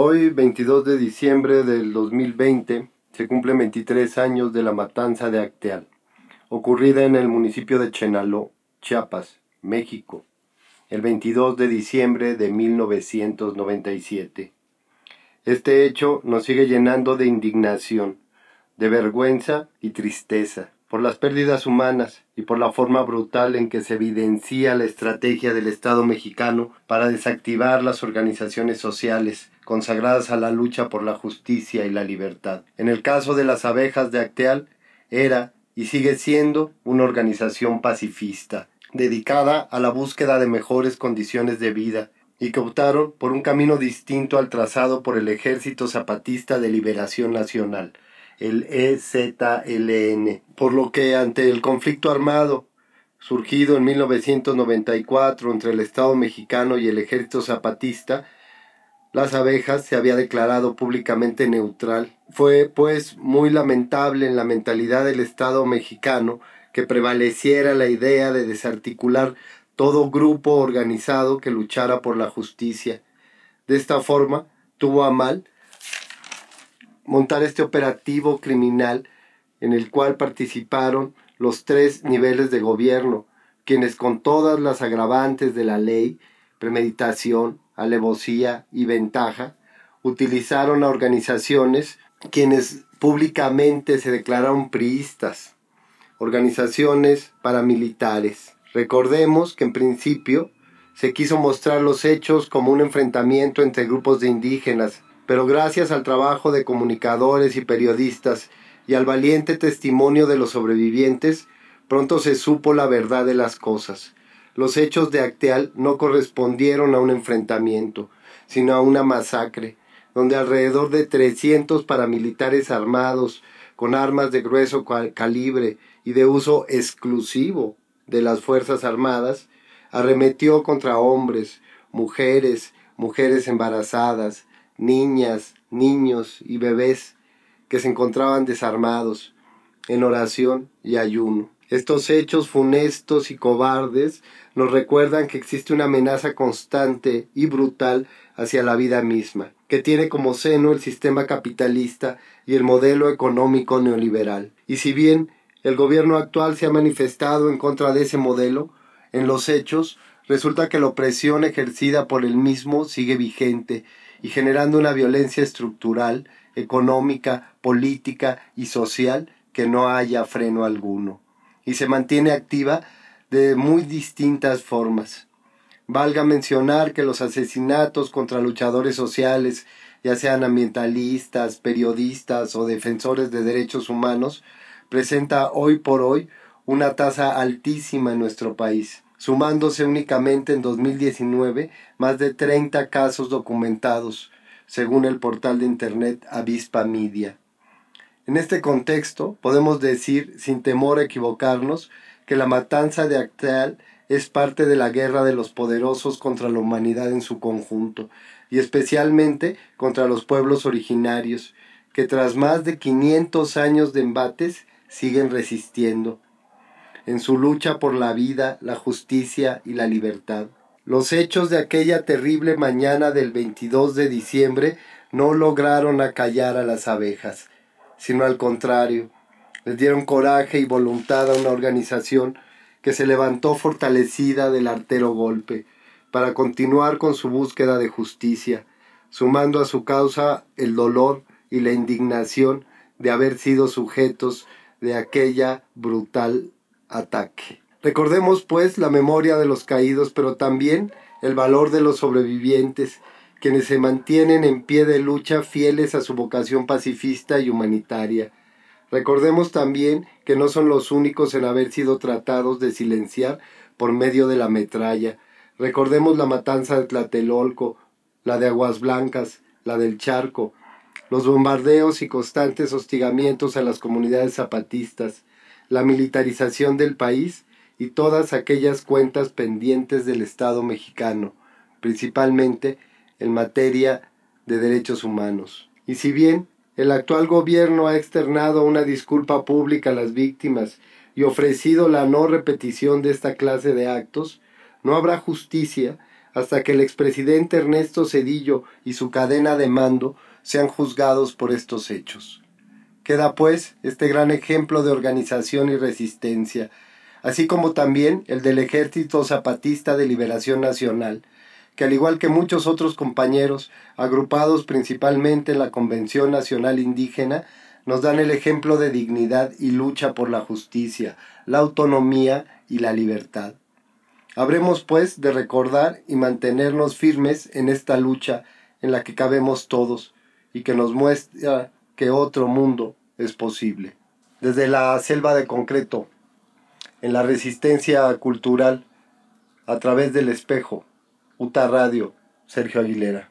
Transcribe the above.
Hoy, 22 de diciembre del 2020, se cumplen 23 años de la matanza de Acteal, ocurrida en el municipio de Chenaló, Chiapas, México, el 22 de diciembre de 1997. Este hecho nos sigue llenando de indignación, de vergüenza y tristeza por las pérdidas humanas y por la forma brutal en que se evidencia la estrategia del Estado mexicano para desactivar las organizaciones sociales consagradas a la lucha por la justicia y la libertad. En el caso de las abejas de Acteal, era y sigue siendo una organización pacifista, dedicada a la búsqueda de mejores condiciones de vida y que optaron por un camino distinto al trazado por el Ejército Zapatista de Liberación Nacional, el EZLN, por lo que ante el conflicto armado surgido en 1994 entre el Estado mexicano y el Ejército Zapatista, las abejas se había declarado públicamente neutral. Fue pues muy lamentable en la mentalidad del Estado mexicano que prevaleciera la idea de desarticular todo grupo organizado que luchara por la justicia. De esta forma, tuvo a mal montar este operativo criminal en el cual participaron los tres niveles de gobierno, quienes con todas las agravantes de la ley, premeditación, alevosía y ventaja, utilizaron a organizaciones quienes públicamente se declararon priistas, organizaciones paramilitares. Recordemos que en principio se quiso mostrar los hechos como un enfrentamiento entre grupos de indígenas pero gracias al trabajo de comunicadores y periodistas y al valiente testimonio de los sobrevivientes, pronto se supo la verdad de las cosas. Los hechos de Acteal no correspondieron a un enfrentamiento, sino a una masacre, donde alrededor de 300 paramilitares armados, con armas de grueso calibre y de uso exclusivo de las Fuerzas Armadas, arremetió contra hombres, mujeres, mujeres embarazadas, niñas, niños y bebés que se encontraban desarmados, en oración y ayuno. Estos hechos funestos y cobardes nos recuerdan que existe una amenaza constante y brutal hacia la vida misma, que tiene como seno el sistema capitalista y el modelo económico neoliberal. Y si bien el gobierno actual se ha manifestado en contra de ese modelo, en los hechos resulta que la opresión ejercida por el mismo sigue vigente y generando una violencia estructural, económica, política y social que no haya freno alguno, y se mantiene activa de muy distintas formas. Valga mencionar que los asesinatos contra luchadores sociales, ya sean ambientalistas, periodistas o defensores de derechos humanos, presenta hoy por hoy una tasa altísima en nuestro país sumándose únicamente en 2019 más de 30 casos documentados, según el portal de Internet Avispa Media. En este contexto, podemos decir, sin temor a equivocarnos, que la matanza de Acteal es parte de la guerra de los poderosos contra la humanidad en su conjunto, y especialmente contra los pueblos originarios, que tras más de 500 años de embates siguen resistiendo, en su lucha por la vida, la justicia y la libertad. Los hechos de aquella terrible mañana del 22 de diciembre no lograron acallar a las abejas, sino al contrario, les dieron coraje y voluntad a una organización que se levantó fortalecida del artero golpe, para continuar con su búsqueda de justicia, sumando a su causa el dolor y la indignación de haber sido sujetos de aquella brutal ataque. Recordemos pues la memoria de los caídos, pero también el valor de los sobrevivientes, quienes se mantienen en pie de lucha fieles a su vocación pacifista y humanitaria. Recordemos también que no son los únicos en haber sido tratados de silenciar por medio de la metralla. Recordemos la matanza de Tlatelolco, la de Aguas Blancas, la del Charco, los bombardeos y constantes hostigamientos a las comunidades zapatistas, la militarización del país y todas aquellas cuentas pendientes del Estado mexicano, principalmente en materia de derechos humanos. Y si bien el actual gobierno ha externado una disculpa pública a las víctimas y ofrecido la no repetición de esta clase de actos, no habrá justicia hasta que el expresidente Ernesto Cedillo y su cadena de mando sean juzgados por estos hechos. Queda pues este gran ejemplo de organización y resistencia, así como también el del Ejército Zapatista de Liberación Nacional, que al igual que muchos otros compañeros, agrupados principalmente en la Convención Nacional Indígena, nos dan el ejemplo de dignidad y lucha por la justicia, la autonomía y la libertad. Habremos pues de recordar y mantenernos firmes en esta lucha en la que cabemos todos y que nos muestra que otro mundo es posible. Desde la selva de concreto, en la resistencia cultural, a través del espejo, Uta Radio, Sergio Aguilera.